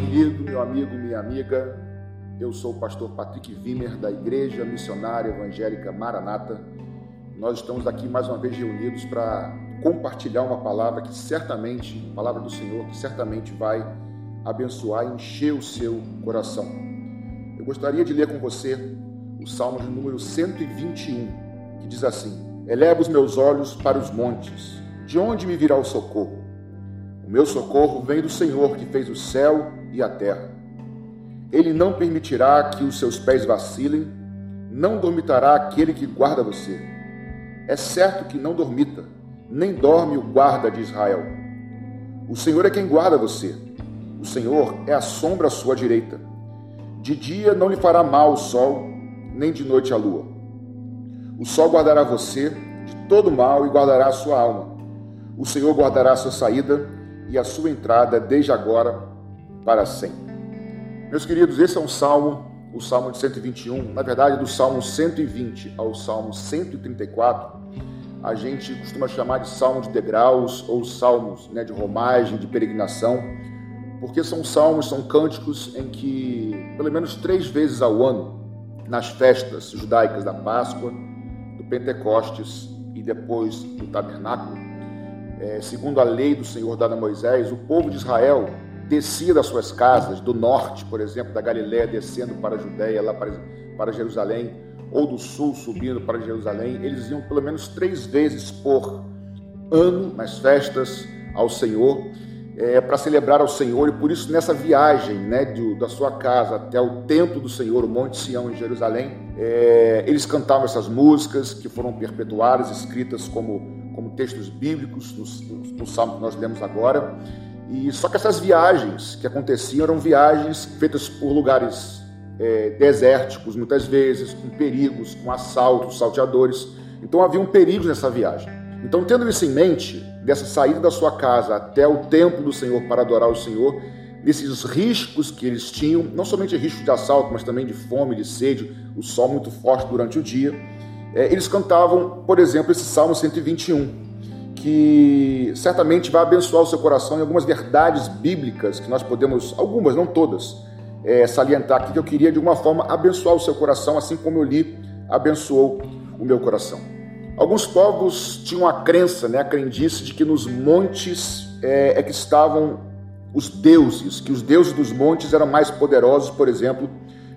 querido, meu amigo, minha amiga. Eu sou o pastor Patrick Wimmer, da Igreja Missionária Evangélica Maranata. Nós estamos aqui mais uma vez reunidos para compartilhar uma palavra que certamente, palavra do Senhor, que certamente vai abençoar e encher o seu coração. Eu gostaria de ler com você o Salmo de número 121, que diz assim: Eleva os meus olhos para os montes, de onde me virá o socorro? Meu socorro vem do Senhor que fez o céu e a terra. Ele não permitirá que os seus pés vacilem, não dormitará aquele que guarda você. É certo que não dormita, nem dorme o guarda de Israel. O Senhor é quem guarda você. O Senhor é a sombra à sua direita. De dia não lhe fará mal o sol, nem de noite a lua. O sol guardará você de todo mal e guardará a sua alma. O Senhor guardará a sua saída e a sua entrada desde agora para sempre. Meus queridos, esse é um salmo, o salmo de 121, na verdade, do salmo 120 ao salmo 134, a gente costuma chamar de salmo de degraus ou salmos né, de romagem, de peregrinação, porque são salmos, são cânticos em que, pelo menos três vezes ao ano, nas festas judaicas da Páscoa, do Pentecostes e depois do Tabernáculo, é, segundo a lei do Senhor dada a Moisés, o povo de Israel descia das suas casas, do norte, por exemplo, da Galiléia, descendo para a Judéia, lá para, para Jerusalém, ou do sul, subindo para Jerusalém, eles iam pelo menos três vezes por ano nas festas ao Senhor, é, para celebrar ao Senhor, e por isso nessa viagem né, de, da sua casa até o templo do Senhor, o Monte Sião em Jerusalém, é, eles cantavam essas músicas que foram perpetuadas, escritas como como textos bíblicos no, no, salmo que nós lemos agora. E só que essas viagens que aconteciam eram viagens feitas por lugares é, desérticos, muitas vezes, com perigos, com assaltos, salteadores. Então havia um perigo nessa viagem. Então, tendo isso em mente, dessa saída da sua casa até o templo do Senhor para adorar o Senhor, desses riscos que eles tinham, não somente risco de assalto, mas também de fome, de sede, o sol muito forte durante o dia, eles cantavam, por exemplo, esse Salmo 121, que certamente vai abençoar o seu coração em algumas verdades bíblicas que nós podemos, algumas, não todas, é, salientar aqui, que eu queria de alguma forma abençoar o seu coração, assim como eu li, abençoou o meu coração. Alguns povos tinham a crença, né, a crendice de que nos montes é, é que estavam os deuses, que os deuses dos montes eram mais poderosos, por exemplo,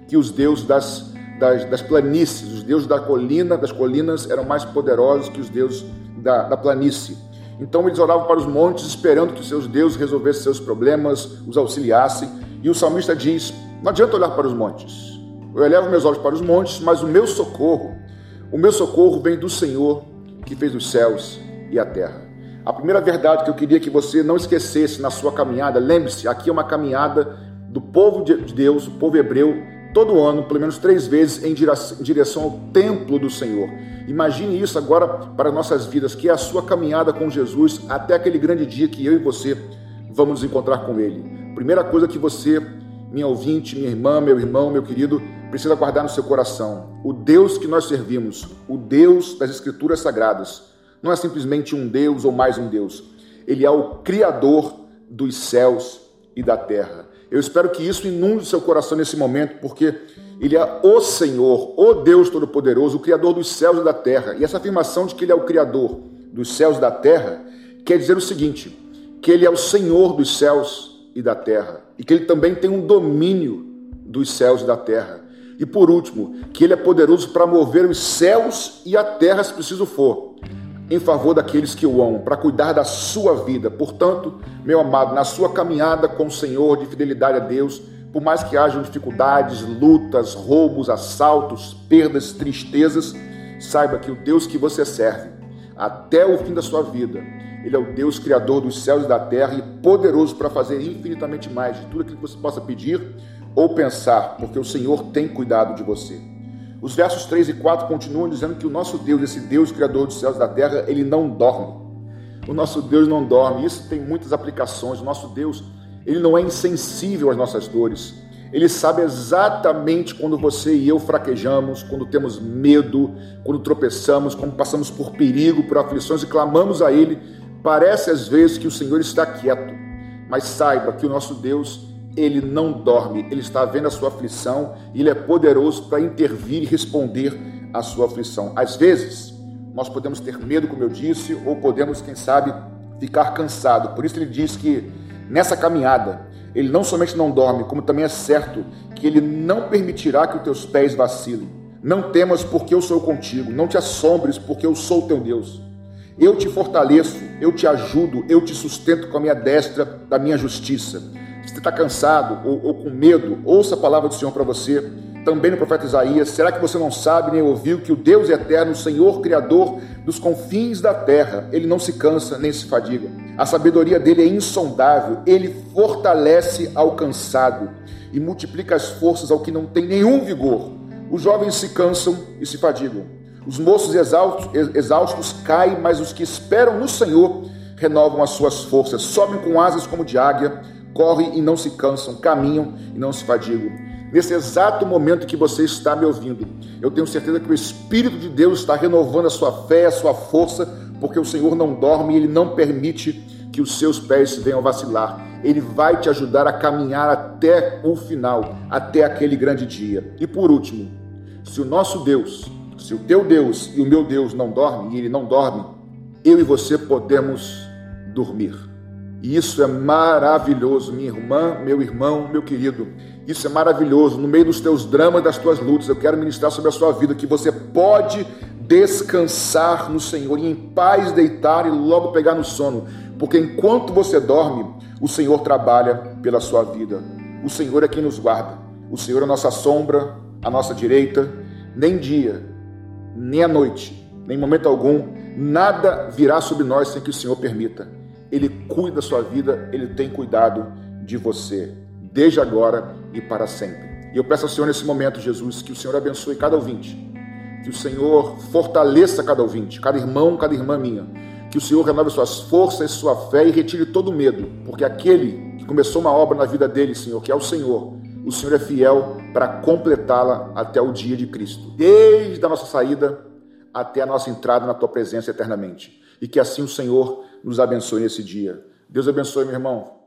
que os deuses das das, das planícies. Os deuses da colina, das colinas eram mais poderosos que os deuses da, da planície. Então eles oravam para os montes, esperando que os seus deuses resolvessem seus problemas, os auxiliassem. E o salmista diz: Não adianta olhar para os montes. Eu elevo meus olhos para os montes, mas o meu socorro, o meu socorro vem do Senhor que fez os céus e a terra. A primeira verdade que eu queria que você não esquecesse na sua caminhada, lembre-se, aqui é uma caminhada do povo de Deus, o povo hebreu, todo ano, pelo menos três vezes, em direção ao templo do Senhor. Imagine isso agora para nossas vidas, que é a sua caminhada com Jesus até aquele grande dia que eu e você vamos nos encontrar com Ele. Primeira coisa que você, minha ouvinte, minha irmã, meu irmão, meu querido, precisa guardar no seu coração: o Deus que nós servimos, o Deus das Escrituras Sagradas, não é simplesmente um Deus ou mais um Deus. Ele é o Criador dos céus e da terra. Eu espero que isso inunde seu coração nesse momento, porque Ele é o Senhor, o Deus Todo-Poderoso, o Criador dos céus e da terra. E essa afirmação de que Ele é o Criador dos céus e da terra quer dizer o seguinte: que Ele é o Senhor dos céus e da terra, e que Ele também tem um domínio dos céus e da terra. E por último, que Ele é poderoso para mover os céus e a terra se preciso for em favor daqueles que o amam, para cuidar da sua vida. Portanto, meu amado, na sua caminhada com o Senhor de fidelidade a Deus, por mais que hajam dificuldades, lutas, roubos, assaltos, perdas, tristezas, saiba que o Deus que você serve, até o fim da sua vida, Ele é o Deus criador dos céus e da terra e poderoso para fazer infinitamente mais de tudo aquilo que você possa pedir ou pensar, porque o Senhor tem cuidado de você. Os versos 3 e 4 continuam dizendo que o nosso Deus, esse Deus criador dos céus e da terra, ele não dorme. O nosso Deus não dorme. Isso tem muitas aplicações. O nosso Deus, ele não é insensível às nossas dores. Ele sabe exatamente quando você e eu fraquejamos, quando temos medo, quando tropeçamos, quando passamos por perigo, por aflições e clamamos a Ele. Parece às vezes que o Senhor está quieto, mas saiba que o nosso Deus, ele não dorme, ele está vendo a sua aflição e ele é poderoso para intervir e responder à sua aflição. Às vezes, nós podemos ter medo, como eu disse, ou podemos, quem sabe, ficar cansado. Por isso ele diz que nessa caminhada, ele não somente não dorme, como também é certo que ele não permitirá que os teus pés vacilem. Não temas, porque eu sou contigo. Não te assombres, porque eu sou teu Deus. Eu te fortaleço, eu te ajudo, eu te sustento com a minha destra da minha justiça. Se você está cansado ou, ou, com medo, ouça a palavra do Senhor para você. Também no profeta Isaías, será que você não sabe nem ouviu que o Deus eterno, o Senhor Criador dos confins da terra, ele não se cansa nem se fadiga. A sabedoria dele é insondável, ele fortalece ao cansado e multiplica as forças ao que não tem nenhum vigor. Os jovens se cansam e se fadigam. Os moços exaustos, exaustos caem, mas os que esperam no Senhor renovam as suas forças, sobem com asas como de águia, correm e não se cansam, caminham e não se fadigam. Nesse exato momento que você está me ouvindo, eu tenho certeza que o Espírito de Deus está renovando a sua fé, a sua força, porque o Senhor não dorme e ele não permite que os seus pés venham vacilar. Ele vai te ajudar a caminhar até o final, até aquele grande dia. E por último, se o nosso Deus, se o teu Deus e o meu Deus não dormem, e ele não dorme, eu e você podemos dormir. E isso é maravilhoso, minha irmã, meu irmão, meu querido. Isso é maravilhoso. No meio dos teus dramas, das tuas lutas, eu quero ministrar sobre a sua vida que você pode descansar no Senhor e em paz deitar e logo pegar no sono, porque enquanto você dorme, o Senhor trabalha pela sua vida. O Senhor é quem nos guarda. O Senhor é a nossa sombra, a nossa direita, nem dia, nem a noite, nem momento algum, nada virá sobre nós sem que o Senhor permita. Ele cuida da sua vida, Ele tem cuidado de você, desde agora e para sempre. E eu peço ao Senhor nesse momento, Jesus, que o Senhor abençoe cada ouvinte, que o Senhor fortaleça cada ouvinte, cada irmão, cada irmã minha, que o Senhor renove suas forças, sua fé e retire todo o medo, porque aquele que começou uma obra na vida dele, Senhor, que é o Senhor, o Senhor é fiel para completá-la até o dia de Cristo, desde a nossa saída até a nossa entrada na tua presença eternamente. E que assim o Senhor nos abençoe nesse dia. Deus abençoe, meu irmão.